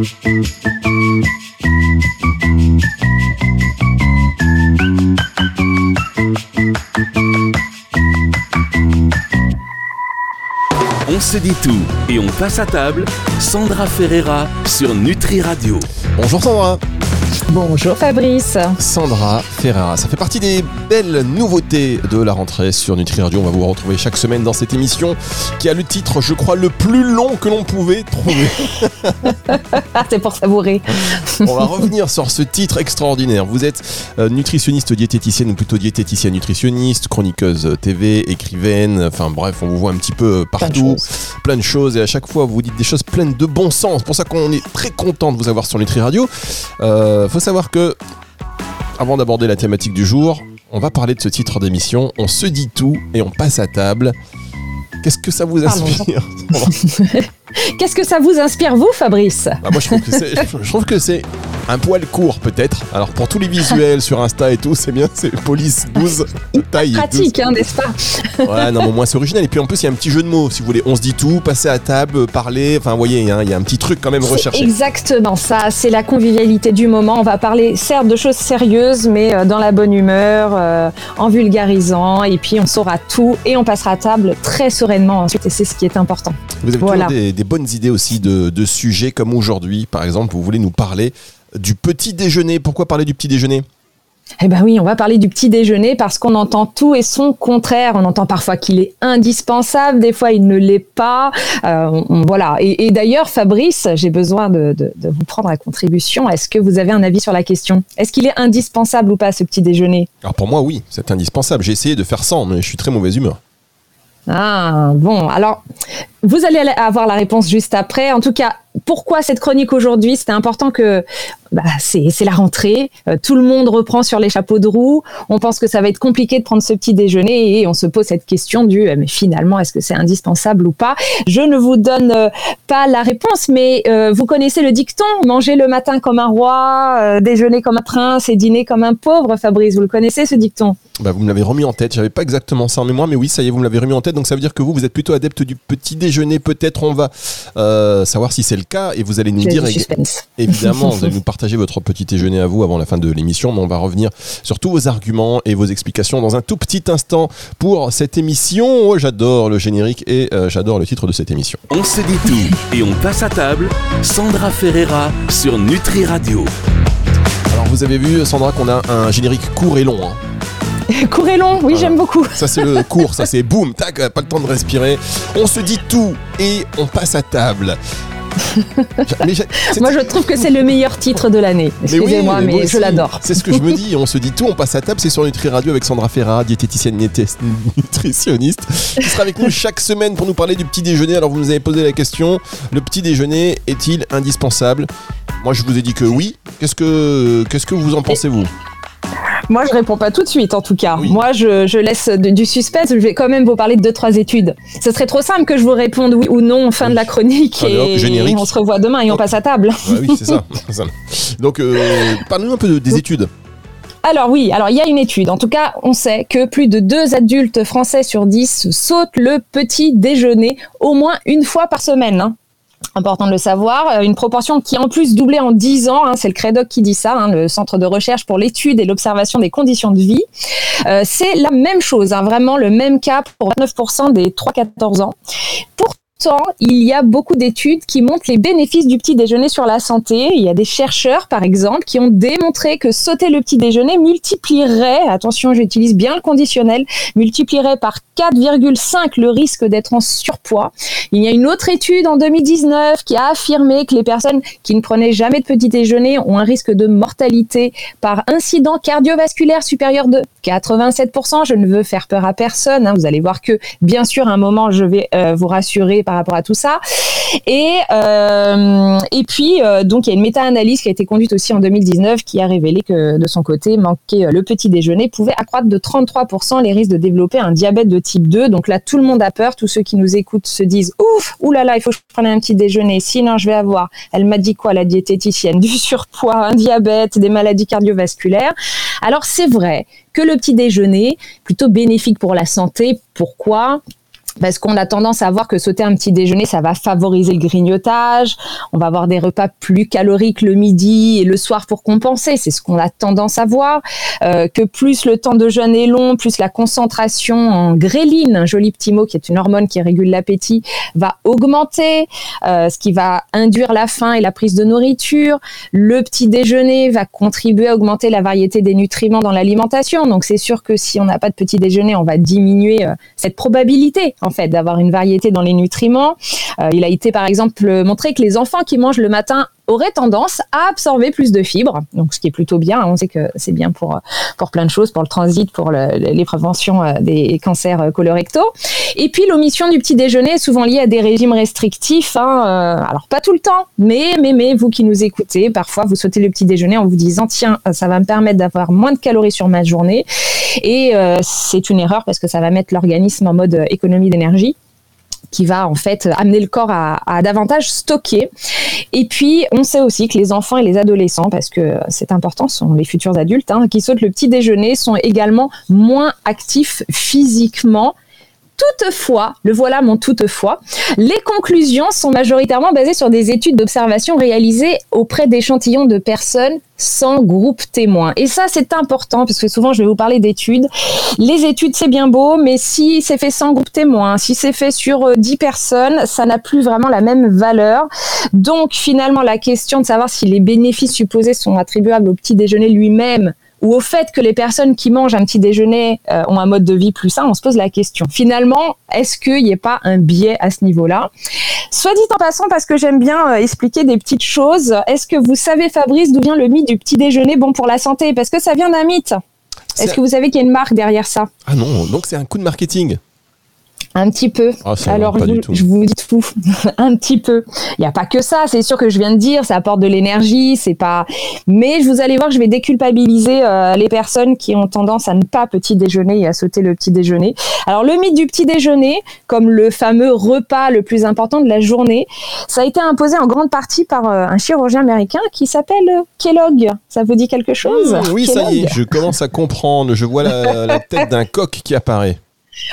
On se dit tout et on passe à table. Sandra Ferreira sur Nutri Radio. Bonjour Sandra. Bonjour Fabrice. Sandra Ferrara, ça fait partie des belles nouveautés de la rentrée sur Nutri Radio. On va vous retrouver chaque semaine dans cette émission qui a le titre, je crois, le plus long que l'on pouvait trouver. C'est pour savourer. On va revenir sur ce titre extraordinaire. Vous êtes euh, nutritionniste diététicienne ou plutôt diététicienne nutritionniste, chroniqueuse TV, écrivaine, enfin bref, on vous voit un petit peu partout, plein de choses, et à chaque fois vous dites des choses pleines de bon sens. C'est pour ça qu'on est très content de vous avoir sur Nutri Radio. Euh, faut savoir que, avant d'aborder la thématique du jour, on va parler de ce titre d'émission. On se dit tout et on passe à table. Qu'est-ce que ça vous inspire? Qu'est-ce que ça vous inspire, vous, Fabrice? Bah, Moi, je trouve que c'est, je trouve que c'est un poil court, peut-être. Alors, pour tous les visuels sur Insta et tout, c'est bien, c'est police 12, taille. Pratique, hein, n'est-ce pas? Ouais, non, mais au moins c'est original. Et puis en plus, il y a un petit jeu de mots, si vous voulez. On se dit tout, passer à table, parler. Enfin, vous voyez, il y, a un petit truc quand même recherché. Exactement, ça, c'est la convivialité du moment. On va parler, certes, de choses sérieuses, mais euh, dans la bonne humeur, euh, en vulgarisant. Et puis, on saura tout et on passera à table très sereinement ensuite. Et c'est ce qui est important. Vous avez voilà. des, des, bonnes idées aussi de, de sujets comme aujourd'hui, par exemple, vous voulez nous parler du petit déjeuner. Pourquoi parler du petit déjeuner? Eh ben oui, on va parler du petit déjeuner parce qu'on entend tout et son contraire. On entend parfois qu'il est indispensable, des fois il ne l'est pas. Euh, voilà. Et, et d'ailleurs, Fabrice, j'ai besoin de, de, de, vous prendre à contribution. Est-ce que vous avez un avis sur la question? Est-ce qu'il est indispensable ou pas ce petit déjeuner? Alors pour moi, oui, c'est indispensable. J'ai essayé de faire sans, mais je suis très mauvaise humeur. Ah bon, alors vous allez avoir la réponse juste après. En tout cas, pourquoi cette chronique aujourd'hui? C'était important que bah, c'est la rentrée, euh, tout le monde reprend sur les chapeaux de roue. On pense que ça va être compliqué de prendre ce petit déjeuner et on se pose cette question du euh, mais finalement est-ce que c'est indispensable ou pas? Je ne vous donne euh, pas la réponse, mais vous connaissez le dicton manger le matin comme un roi, déjeuner comme un prince et dîner comme un pauvre. Fabrice, vous le connaissez ce dicton? Bah, Vous me l'avez remis en tête. J'avais pas exactement ça en mémoire, mais oui, ça y est, vous me l'avez remis en tête. Donc ça veut dire que vous, vous êtes plutôt adepte du petit déjeuner. Peut-être on va savoir si c'est le cas et vous allez nous dire évidemment, vous allez nous partager votre petit déjeuner à vous avant la fin de l'émission, mais on va revenir sur tous vos arguments et vos explications dans un tout petit instant pour cette émission. Oh, j'adore le générique et euh, j'adore le titre de cette émission. On se dit tout et on passe à table. Sandra Ferreira sur Nutri Radio. Alors vous avez vu Sandra qu'on a un générique court et long. Hein. court et long, oui, voilà. j'aime beaucoup. Ça, c'est le court, ça, c'est boum, tac, pas le temps de respirer. On se dit tout et on passe à table. moi, je trouve que c'est le meilleur titre de l'année. Excusez-moi, mais, mais, mais je l'adore. C'est ce que je me dis. On se dit tout, on passe à table. C'est sur Nutri Radio avec Sandra Ferrara, diététicienne nutritionniste, qui sera avec nous chaque semaine pour nous parler du petit déjeuner. Alors, vous nous avez posé la question le petit déjeuner est-il indispensable? Moi, je vous ai dit que oui. Qu'est-ce que, qu'est-ce que vous en pensez, vous? Moi, je réponds pas tout de suite, en tout cas. Oui. Moi, je, je laisse de, du suspense. Je vais quand même vous parler de deux, trois études. Ce serait trop simple que je vous réponde oui ou non en fin oui. de la chronique. et, et, on se revoit demain et on passe à table. Ouais, oui, c'est ça. Donc, euh, parlez-nous un peu de, des études. Alors oui, alors il y a une étude. En tout cas, on sait que plus de deux adultes français sur dix sautent le petit déjeuner au moins une fois par semaine. Hein important de le savoir, une proportion qui en plus doublé en 10 ans, hein, c'est le CREDOC qui dit ça, hein, le Centre de recherche pour l'étude et l'observation des conditions de vie. Euh, c'est la même chose, hein, vraiment le même cas pour 29% des 3-14 ans. Il y a beaucoup d'études qui montrent les bénéfices du petit déjeuner sur la santé. Il y a des chercheurs, par exemple, qui ont démontré que sauter le petit déjeuner multiplierait, attention, j'utilise bien le conditionnel, multiplierait par 4,5 le risque d'être en surpoids. Il y a une autre étude en 2019 qui a affirmé que les personnes qui ne prenaient jamais de petit déjeuner ont un risque de mortalité par incident cardiovasculaire supérieur de 87%. Je ne veux faire peur à personne. Hein. Vous allez voir que, bien sûr, à un moment, je vais euh, vous rassurer par rapport à tout ça. Et, euh, et puis, euh, donc, il y a une méta-analyse qui a été conduite aussi en 2019 qui a révélé que, de son côté, manquer le petit déjeuner pouvait accroître de 33% les risques de développer un diabète de type 2. Donc là, tout le monde a peur. Tous ceux qui nous écoutent se disent Ouf, oulala, il faut que je prenne un petit déjeuner. Sinon, je vais avoir, elle m'a dit quoi, la diététicienne Du surpoids, un diabète, des maladies cardiovasculaires. Alors, c'est vrai que le petit déjeuner, plutôt bénéfique pour la santé. Pourquoi? Parce qu'on a tendance à voir que sauter un petit déjeuner, ça va favoriser le grignotage. On va avoir des repas plus caloriques le midi et le soir pour compenser. C'est ce qu'on a tendance à voir. Euh, que plus le temps de jeûne est long, plus la concentration en gréline, un joli petit mot qui est une hormone qui régule l'appétit, va augmenter, euh, ce qui va induire la faim et la prise de nourriture. Le petit déjeuner va contribuer à augmenter la variété des nutriments dans l'alimentation. Donc c'est sûr que si on n'a pas de petit déjeuner, on va diminuer euh, cette probabilité en fait d'avoir une variété dans les nutriments. Euh, il a été par exemple montré que les enfants qui mangent le matin auraient tendance à absorber plus de fibres, donc ce qui est plutôt bien. On sait que c'est bien pour pour plein de choses, pour le transit, pour les préventions euh, des cancers euh, colorectaux. Et puis l'omission du petit déjeuner est souvent liée à des régimes restrictifs. Hein, alors pas tout le temps, mais mais mais vous qui nous écoutez, parfois vous sautez le petit déjeuner en vous disant tiens ça va me permettre d'avoir moins de calories sur ma journée. Et c'est une erreur parce que ça va mettre l'organisme en mode économie d'énergie qui va en fait amener le corps à, davantage stocker. Et puis, on sait aussi que les enfants et les adolescents, parce que c'est important, sont les futurs adultes, hein, qui sautent le petit déjeuner, sont également moins actifs physiquement Toutefois, le voilà mon toutefois, les conclusions sont majoritairement basées sur des études d'observation réalisées auprès d'échantillons de personnes sans groupe témoin. Et ça, c'est important, parce que souvent, je vais vous parler d'études. Les études, c'est bien beau, mais si c'est fait sans groupe témoin, si c'est fait sur 10 euh, personnes, ça n'a plus vraiment la même valeur. Donc, finalement, la question de savoir si les bénéfices supposés sont attribuables au petit déjeuner lui-même ou au fait que les personnes qui mangent un petit déjeuner euh, ont un mode de vie plus sain, on se pose la question. Finalement, est-ce qu'il n'y a pas un biais à ce niveau-là? Soit dit en passant, parce que j'aime bien euh, expliquer des petites choses, est-ce que vous savez, Fabrice, d'où vient le mythe du petit déjeuner bon pour la santé? Parce que ça vient d'un mythe. Est-ce que vous savez qu'il y a une marque derrière ça? Ah non, donc c'est un coup de marketing. Un petit peu. Ah, Alors, je, vous dis tout. un petit peu. Il n'y a pas que ça. C'est sûr que je viens de dire, ça apporte de l'énergie. C'est pas. Mais vous allez voir, je vais déculpabiliser euh, les personnes qui ont tendance à ne pas petit déjeuner et à sauter le petit déjeuner. Alors, le mythe du petit déjeuner, comme le fameux repas le plus important de la journée, ça a été imposé en grande partie par euh, un chirurgien américain qui s'appelle Kellogg. Ça vous dit quelque chose? Mmh, Oui, ça y est. Je commence à comprendre. Je vois la tête d'un coq qui apparaît.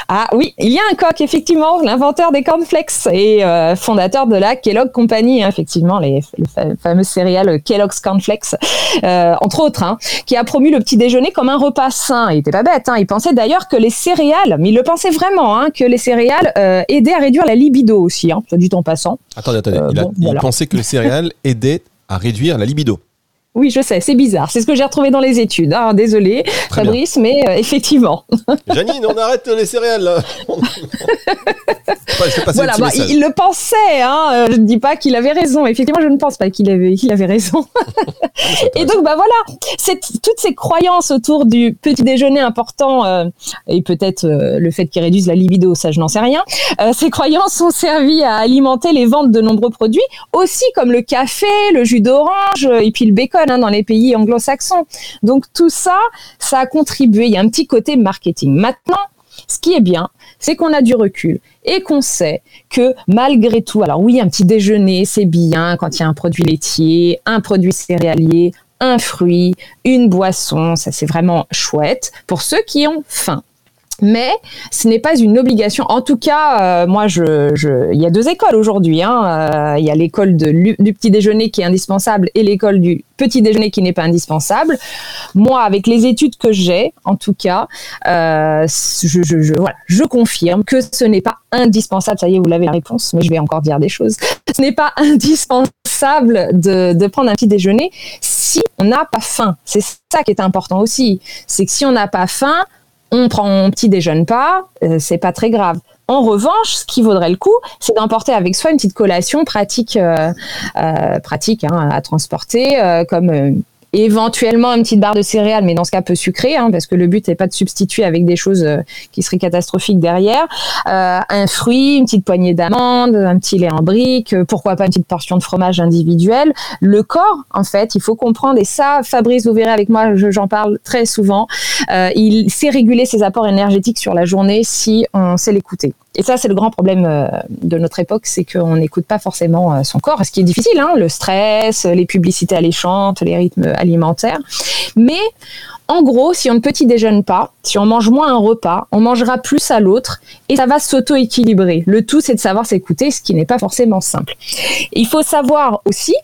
Ah oui, il y a un coq, effectivement, l'inventeur des cornflakes et euh, fondateur de la Kellogg Company, hein, effectivement, les, fameux céréales Kellogg's Cornflakes, euh, entre autres, hein, qui a promu le petit déjeuner comme un repas sain. Il était pas bête, hein, il pensait d'ailleurs que les céréales, mais il le pensait vraiment, hein, que les céréales euh, aidaient à réduire la libido aussi, hein, soit dit en passant. Attendez, attendez, il, pensait que les céréales aidaient à réduire la libido. Oui, je sais, c'est bizarre. C'est ce que j'ai retrouvé dans les études. Ah, désolé, Fabrice, mais euh, effectivement. Janine, on arrête les céréales. Là. voilà, bah, il, le pensait. Hein. Euh, je ne dis pas qu'il avait raison. Effectivement, je ne pense pas qu'il avait, qu'il avait raison. et donc, bah voilà, toutes ces croyances autour du petit déjeuner important euh, et peut-être le fait qu'il réduise la libido, ça, je n'en sais rien. ces croyances ont servi à alimenter les ventes de nombreux produits, aussi comme le café, le jus d'orange et puis le bacon Hein, dans les pays anglo-saxons. Donc tout ça, ça a contribué. Il y a un petit côté marketing. Maintenant, ce qui est bien, c'est qu'on a du recul et qu'on sait que malgré tout, alors oui, un petit déjeuner, c'est bien quand il y a un produit laitier, un produit céréalier, un fruit, une boisson, ça c'est vraiment chouette pour ceux qui ont faim. Mais ce n'est pas une obligation. En tout cas, euh, moi, il y a deux écoles aujourd'hui. Hein. Euh, il y a l'école du petit déjeuner qui est indispensable et l'école du petit déjeuner qui n'est pas indispensable. Moi, avec les études que j'ai, en tout cas, euh, je, confirme que ce n'est pas indispensable. Ça y est, vous l'avez la réponse, mais je vais encore dire des choses. Ce n'est pas indispensable de prendre un petit déjeuner si on n'a pas faim. C'est ça qui est important aussi. C'est que si on n'a pas faim, on prend un petit déjeune pas, euh, c'est pas très grave. En revanche, ce qui vaudrait le coup, c'est d'emporter avec soi une petite collation pratique, euh, euh, pratique hein, à transporter, comme éventuellement une petite barre de céréales, mais dans ce cas peu sucré, hein, parce que le but n'est pas de substituer avec des choses euh, qui seraient catastrophiques derrière. Euh, un fruit, une petite poignée d'amandes, un petit lait en brique, euh, pourquoi pas une petite portion de fromage individuel. Le corps, en fait, il faut comprendre, et ça, Fabrice, vous verrez avec moi, j'en parle très souvent, il sait réguler ses apports énergétiques sur la journée si on sait l'écouter. Et ça, c'est le grand problème euh, de notre époque, c'est qu'on n'écoute pas forcément euh, son corps, ce qui est difficile, hein, le stress, les publicités alléchantes, les rythmes alimentaires. Mais En gros, si on ne petit déjeune pas, si on mange moins un repas, on mangera plus à l'autre et ça va s'auto-équilibrer. Le tout, c'est de savoir s'écouter, ce qui n'est pas forcément simple. Il faut savoir aussi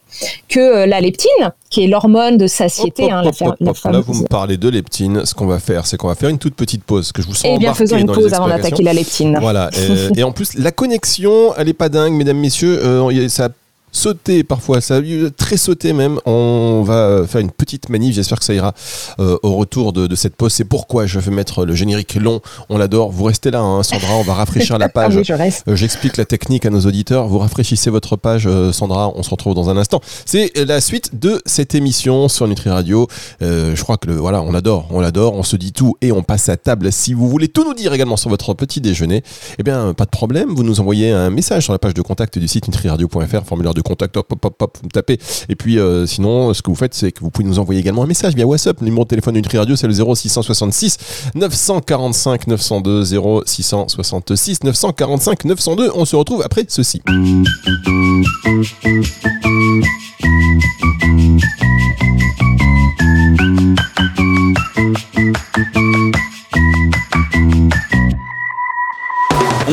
que euh, la leptine, qui est l'hormone de satiété, hein, là vous me parlez de leptine. Ce qu'on va faire, c'est qu'on va faire une toute petite pause, que je vous sens Eh bien, faisons une pause avant d'attaquer la leptine. Voilà. et, et en plus, la connexion, elle est pas dingue, mesdames, messieurs. Euh, ça sauter parfois, ça a eu très sauté même. On va faire une petite manif, j'espère que ça ira euh, au retour de, cette pause. C'est pourquoi je vais mettre le générique long, on l'adore. Vous restez là, hein, Sandra, on va rafraîchir la page. Euh, j'explique la technique à nos auditeurs. Vous rafraîchissez votre page, euh, Sandra, on se retrouve dans un instant. C'est la suite de cette émission sur Nutri Radio. je crois que le, voilà, on adore, on l'adore, on se dit tout et on passe à table. Si vous voulez tout nous dire également sur votre petit déjeuner, eh bien, pas de problème, vous nous envoyez un message sur la page de contact du site nutriradio.fr, formulaire de contact, hop, hop, hop, vous me tapez. Et puis, euh, sinon, ce que vous faites, c'est que vous pouvez nous envoyer également un message via WhatsApp. Le numéro de téléphone de Radio, c'est le 0666 945 902 0666 945 902. On se retrouve après ceci.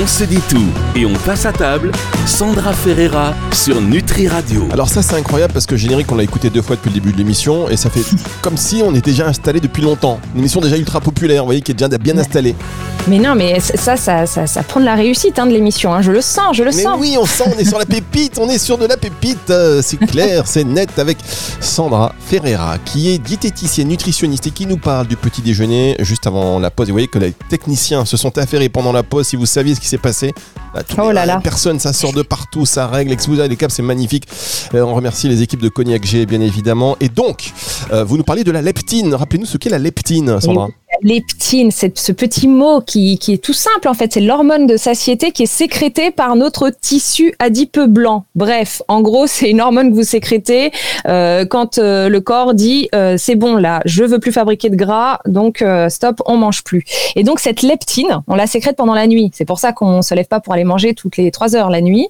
On se dit tout et on passe à table. Sandra Ferreira sur Nutri Radio. Alors ça c'est incroyable parce que générique on l'a écouté deux fois depuis le début de l'émission et ça fait comme si on était déjà installé depuis longtemps. Une émission déjà ultra populaire, vous voyez, qui est déjà bien installée. Mais non, mais ça, ça, ça, prend de la réussite hein, de l'émission. Hein. Je le sens, je le mais sens. Oui, on sent, on est sur la pépite, on est sur de la pépite. Euh, c'est clair, c'est net avec Sandra Ferreira, qui est diététicienne, nutritionniste et qui nous parle du petit déjeuner juste avant la pause. Et vous voyez que les techniciens se sont affairés pendant la pause. Si vous saviez ce qui s'est passé, bah, oh là là. personne, ça sort de partout, ça règle. Et vous avez les câbles, c'est magnifique. Euh, on remercie les équipes de Cognac G, bien évidemment. Et donc, euh, vous nous parlez de la leptine. Rappelez-nous ce qu'est la leptine, Sandra leptine, c'est ce petit mot qui, qui, est tout simple en fait, c'est l'hormone de satiété qui est sécrétée par notre tissu adipeux blanc. Bref, en gros, c'est une hormone que vous sécrétez euh, quand euh, le corps dit euh, c'est bon là, je veux plus fabriquer de gras, donc euh, stop, on mange plus. Et donc cette leptine, on la sécrète pendant la nuit. C'est pour ça qu'on se lève pas pour aller manger toutes les trois heures la nuit.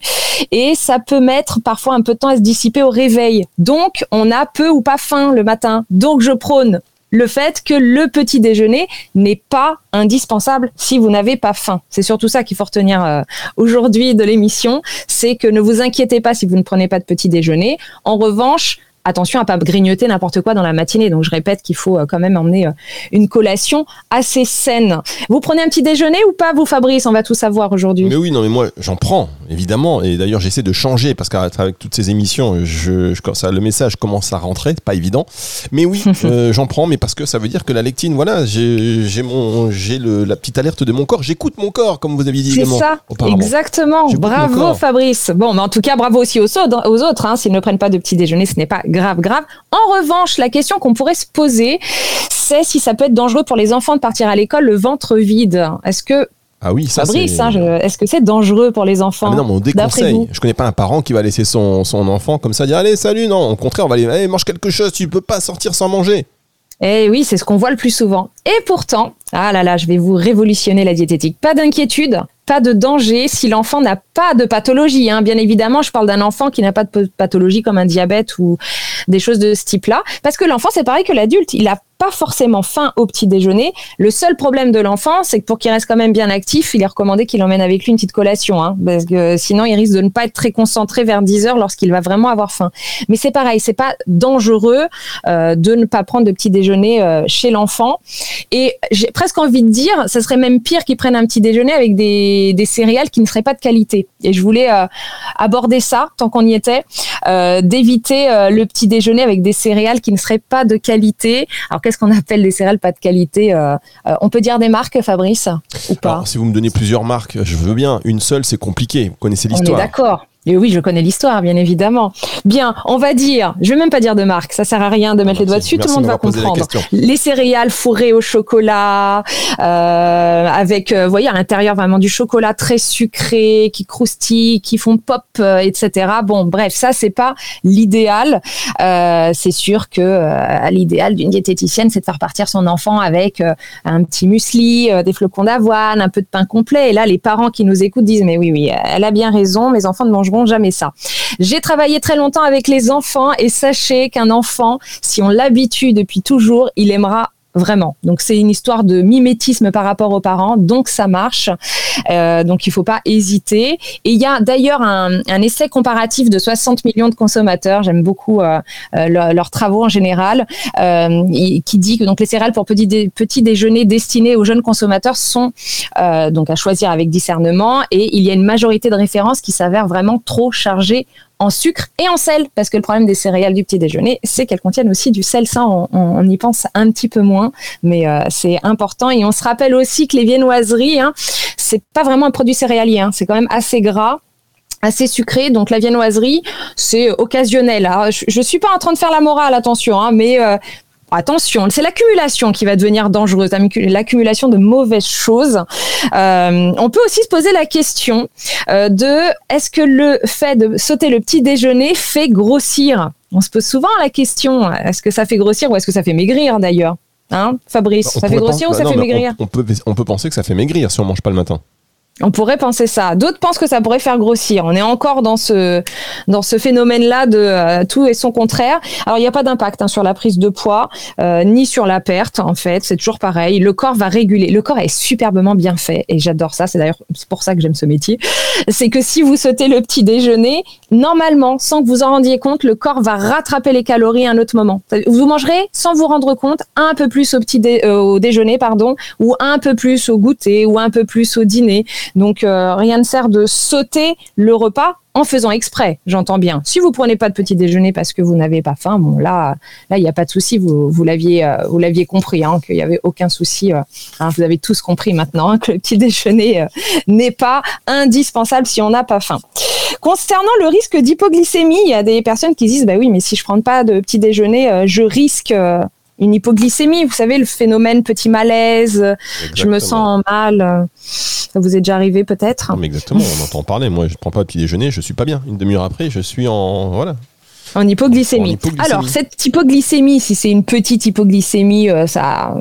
Et ça peut mettre parfois un peu de temps à se dissiper au réveil. Donc on a peu ou pas faim le matin. Donc je prône le fait que le petit déjeuner n'est pas indispensable si vous n'avez pas faim. C'est surtout ça qu'il faut retenir euh, aujourd'hui de l'émission, c'est que ne vous inquiétez pas si vous ne prenez pas de petit déjeuner. En revanche, attention à pas grignoter n'importe quoi dans la matinée. Donc je répète qu'il faut euh, quand même emmener euh, une collation assez saine. Vous prenez un petit déjeuner ou pas, vous Fabrice? On va tout savoir aujourd'hui. Mais oui, non, mais moi j'en prends évidemment. Et d'ailleurs j'essaie de changer parce qu'avec toutes ces émissions, je, ça, le message commence à rentrer, pas évident. Mais oui, euh, j'en prends, mais parce que ça veut dire que la lectine, voilà, j'ai mon, j'ai la petite alerte de mon corps. J'écoute mon corps, comme vous aviez dit. C'est ça, exactement. Bravo Fabrice. Bon, mais en tout cas, bravo aussi aux, aux autres. Hein. S'ils ne prennent pas de petit déjeuner, ce n'est pas grave, grave. En revanche, la question qu'on pourrait se poser, c'est si ça peut être dangereux pour les enfants de partir à l'école le ventre vide. Est-ce que ah oui, ça Fabrice, hein, est-ce que c'est dangereux pour les enfants ah Non, mais on déconseille. Je connais pas un parent qui va laisser son, son enfant comme ça dire allez salut non. Au contraire, on va aller allez, mange quelque chose. Tu peux pas sortir sans manger. Eh oui, c'est ce qu'on voit le plus souvent. Et pourtant, ah là là, je vais vous révolutionner la diététique. Pas d'inquiétude, pas de danger si l'enfant n'a pas de pathologie. Hein. Bien évidemment, je parle d'un enfant qui n'a pas de pathologie comme un diabète ou des choses de ce type-là. Parce que l'enfant, c'est pareil que l'adulte. Il a pas forcément faim au petit déjeuner. Le seul problème de l'enfant, c'est que pour qu'il reste quand même bien actif, il est recommandé qu'il emmène avec lui une petite collation, hein, parce que sinon il risque de ne pas être très concentré vers 10 heures lorsqu'il va vraiment avoir faim. Mais c'est pareil, c'est pas dangereux euh, de ne pas prendre de petit déjeuner euh, chez l'enfant. Et j'ai presque envie de dire, ça serait même pire qu'il prenne un petit déjeuner avec des, des céréales qui ne seraient pas de qualité. Et je voulais euh, aborder ça tant qu'on y était, d'éviter le petit déjeuner avec des céréales qui ne seraient pas de qualité. Alors qu'est-ce qu'on appelle des céréales pas de qualité euh, euh, On peut dire des marques, Fabrice, ou pas Si vous me donnez plusieurs marques, je veux bien. Une seule, c'est compliqué. Vous connaissez l'histoire. On est d'accord. Et oui, je connais l'histoire, bien évidemment. Bien, on va dire, je vais même pas dire de marque, ça sert à rien de mettre les doigts dessus, tout le monde va comprendre. Les céréales fourrées au chocolat, euh, avec, euh, vous voyez, à l'intérieur vraiment du chocolat très sucré, qui croustille, qui font pop, euh, etc. Bon, bref, ça c'est pas l'idéal. Euh, c'est sûr que l'idéal d'une diététicienne, c'est de faire partir son enfant avec un petit muesli, des flocons d'avoine, un peu de pain complet. Et là, les parents qui nous écoutent disent, mais oui, oui, elle a bien raison, mes enfants ne mangent jamais ça. J'ai travaillé très longtemps avec les enfants et sachez qu'un enfant, si on l'habitue depuis toujours, il aimera vraiment. Donc c'est une histoire de mimétisme par rapport aux parents, donc ça marche. Euh, donc il faut pas hésiter. Et il y a d'ailleurs un, un, essai comparatif de 60 millions de consommateurs. J'aime beaucoup euh, euh leurs travaux en général, euh, qui dit que donc les céréales pour petit, dé, petit déjeuner destinées aux jeunes consommateurs sont donc à choisir avec discernement. Et il y a une majorité de références qui s'avèrent vraiment trop chargées en sucre et en sel, parce que le problème des céréales du petit déjeuner, c'est qu'elles contiennent aussi du sel. Ça, on, y pense un petit peu moins, mais euh, c'est important. Et on se rappelle aussi que les viennoiseries, hein, c'est pas vraiment un produit céréalier, hein, c'est quand même assez gras assez sucré. Donc la viennoiserie, c'est occasionnel. Hein. Je, je suis pas en train de faire la morale, attention, mais euh, attention, c'est l'accumulation qui va devenir dangereuse, l'accumulation de mauvaises choses. Euh, on peut aussi se poser la question euh, de est-ce que le fait de sauter le petit déjeuner fait grossir? On se pose souvent la question est-ce que ça fait grossir ou est-ce que ça fait maigrir d'ailleurs? Hein, Fabrice, ça fait grossir ou ça fait maigrir? on, peut, on peut penser que ça fait maigrir si on mange pas le matin. On pourrait penser ça. D'autres pensent que ça pourrait faire grossir. On est encore dans ce dans ce phénomène-là de euh, tout et son contraire. Alors il n'y a pas d'impact hein, sur la prise de poids euh, ni sur la perte. En fait, c'est toujours pareil. Le corps va réguler. Le corps est superbement bien fait et j'adore ça. C'est d'ailleurs pour ça que j'aime ce métier. C'est que si vous sautez le petit déjeuner, normalement, sans que vous en rendiez compte, le corps va rattraper les calories à un autre moment. Vous mangerez sans vous rendre compte un peu plus au petit euh, au déjeuner, pardon, ou un peu plus au goûter, ou un peu plus au dîner. Donc euh, rien ne sert de sauter le repas en faisant exprès, j'entends bien. Si vous prenez pas de petit déjeuner parce que vous n'avez pas faim, bon là, là il n'y a pas de souci. Vous, euh, l'aviez compris, hein, qu'il n'y avait aucun souci. Euh, hein, vous avez tous compris maintenant hein, que le petit déjeuner n'est pas indispensable si on n'a pas faim. Concernant le risque d'hypoglycémie, il y a des personnes qui disent bah oui, mais si je prends pas de petit déjeuner, je risque une hypoglycémie. Vous savez, le phénomène petit malaise, je me sens mal. Ça vous est déjà arrivé peut-être Exactement, on entend parler. Moi, je ne prends pas de petit déjeuner, je suis pas bien. Une demi-heure après, je suis en voilà. En hypoglycémie. Alors, cette hypoglycémie, si c'est une petite hypoglycémie, euh, ça,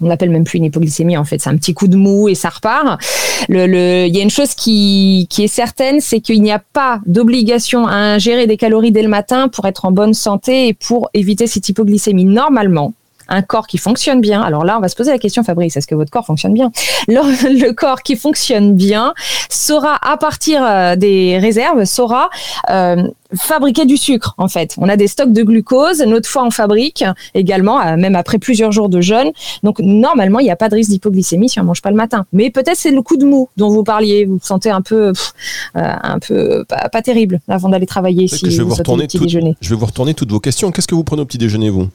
on l'appelle même plus une hypoglycémie, en fait, c'est un petit coup de mou et ça repart. Le, le, il y a une chose qui, qui est certaine, c'est qu'il n'y a pas d'obligation à ingérer des calories dès le matin pour être en bonne santé et pour éviter cette hypoglycémie. Normalement, un corps qui fonctionne bien. Alors là, on va se poser la question, Fabrice, est-ce que votre corps fonctionne bien? Le, corps qui fonctionne bien saura, à partir euh, des réserves, saura euh, fabriquer du sucre en fait. On a des stocks de glucose, notre foie en fabrique également, euh, même après plusieurs jours de jeûne. Donc normalement, il n'y a pas de risque d'hypoglycémie si on mange pas le matin. Mais peut-être c'est le coup de mou dont vous parliez. Vous vous sentez un peu, un peu pas, terrible avant d'aller travailler. Si je vais vous retourner Je vais vous retourner toutes vos questions. Qu'est-ce que vous prenez au petit déjeuner vous?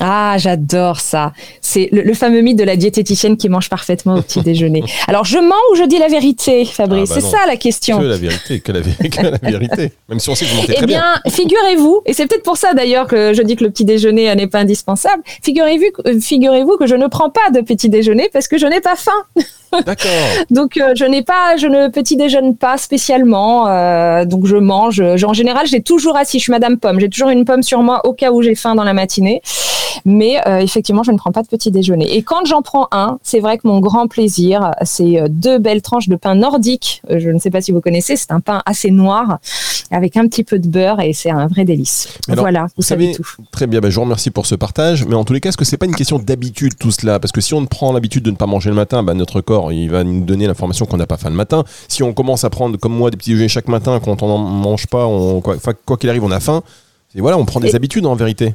Ah, j'adore ça. C'est le, fameux mythe de la diététicienne qui mange parfaitement au petit déjeuner. Alors, je mens ou je dis la vérité, Fabrice? Ah, bah C'est ça la question. Que la vérité, que la, la vérité. Même si on sait que vous mentez très bien. Eh bien, figurez-vous, et c'est peut-être pour ça d'ailleurs que je dis que le petit déjeuner n'est pas indispensable. Figurez-vous, figurez-vous que je ne prends pas de petit déjeuner parce que je n'ai pas faim. D'accord. donc euh, je n'ai pas, je ne petit déjeune pas spécialement. Euh, donc je mange. en général, j'ai toujours assis. Je suis Madame Pomme. J'ai toujours une pomme sur moi au cas où j'ai faim dans la matinée. Mais euh, effectivement, je ne prends pas de petit déjeuner. Et quand j'en prends un, c'est vrai que mon grand plaisir, c'est deux belles tranches de pain nordique. je ne sais pas si vous connaissez. C'est un pain assez noir avec un petit peu de beurre et c'est un vrai délice. voilà, vous, savez, tout. Très bien. Ben, je vous remercie pour ce partage. Mais en tous les cas, est-ce que c'est pas une question d'habitude tout cela? Parce que si on prend l'habitude de ne pas manger le matin, ben, notre corps il va nous donner l'information qu'on n'a pas faim le matin. Si on commence à prendre, comme moi, des petits déjeuners chaque matin, quand on n'en mange pas, on, quoi qu'il arrive, on a faim. Et voilà, on prend des habitudes en vérité.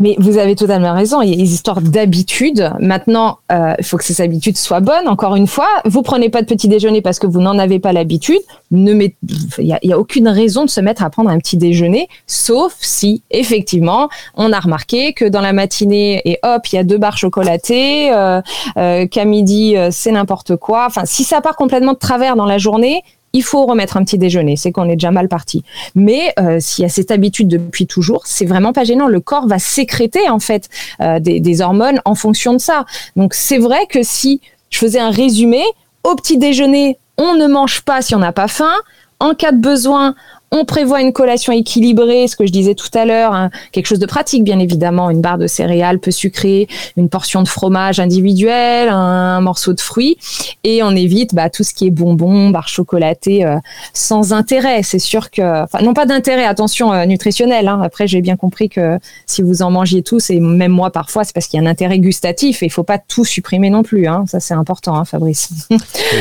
Mais vous avez totalement raison. Il y a des histoires d'habitude. Maintenant, euh, il faut que ces habitudes soient bonnes. Encore une fois, vous prenez pas de petit déjeuner parce que vous n'en avez pas l'habitude. Il y a, aucune raison de se mettre à prendre un petit déjeuner, sauf si effectivement on a remarqué que dans la matinée et hop, il y a deux barres chocolatées, euh, euh, qu'à midi c'est n'importe quoi. Enfin, si ça part complètement de travers dans la journée, il faut remettre un petit déjeuner, c'est qu'on est déjà mal parti. Mais euh, s'il y a cette habitude depuis toujours, c'est vraiment pas gênant. Le corps va sécréter en fait euh, des, hormones en fonction de ça. Donc c'est vrai que si je faisais un résumé, au petit déjeuner, on ne mange pas si on n'a pas faim. En cas de besoin, On prévoit une collation équilibrée, ce que je disais tout à l'heure, hein, quelque chose de pratique bien évidemment, une barre de céréales peu sucrée, une portion de fromage individuel, un, morceau de fruits, et on évite bah, tout ce qui est bonbons, barres chocolatées euh, sans intérêt. C'est sûr que, enfin non pas d'intérêt, attention euh, nutritionnel. Hein. Après j'ai bien compris que si vous en mangez tous, et même moi parfois, c'est parce qu'il y a un intérêt gustatif et il faut pas tout supprimer non plus. Hein. Ça c'est important, Fabrice.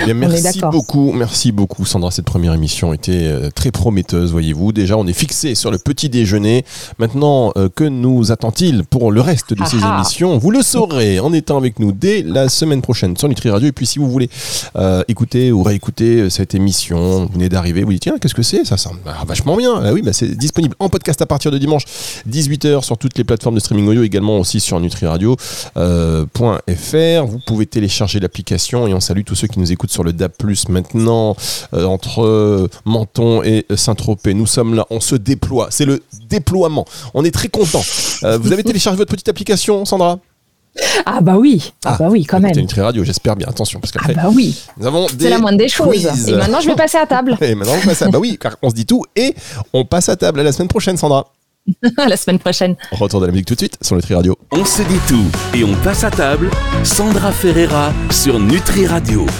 Eh merci beaucoup, merci beaucoup Sandra. Cette première émission était euh, très prometteuse, voyez-vous. Déjà on est fixé sur le petit déjeuner. Maintenant, que nous attend-il pour le reste de ces émissions Vous le saurez en étant avec nous dès la semaine prochaine sur Nutri Radio. Et puis si vous voulez euh, écouter ou réécouter euh, cette émission, vous venez d'arriver, vous dites tiens, qu'est-ce que c'est Ça semble vachement bien. Ah oui, bah, c'est disponible en podcast à partir de dimanche 18h sur toutes les plateformes de streaming audio, également aussi sur nutriradio.fr. Euh, vous pouvez télécharger l'application et on salue tous ceux qui nous écoutent sur le DAB+, maintenant, entre Menton et Saint-Tropez. Nous sommes là, on se déploie. C'est le déploiement. On est très content. vous avez téléchargé votre petite application, Sandra? Ah bah oui, ah, ah bah oui quand même. une radio, j'espère bien. Attention parce qu'après. Ah bah oui. Nous avons C'est la moindre des choses. Et maintenant je vais passer à table. et maintenant on passe à bah oui, car on se dit tout et on passe à table à la semaine prochaine, Sandra. à la semaine prochaine. Retour de la musique tout de suite sur Nutri Radio. On se dit tout et on passe à table. Sandra Ferreira sur Nutri Radio.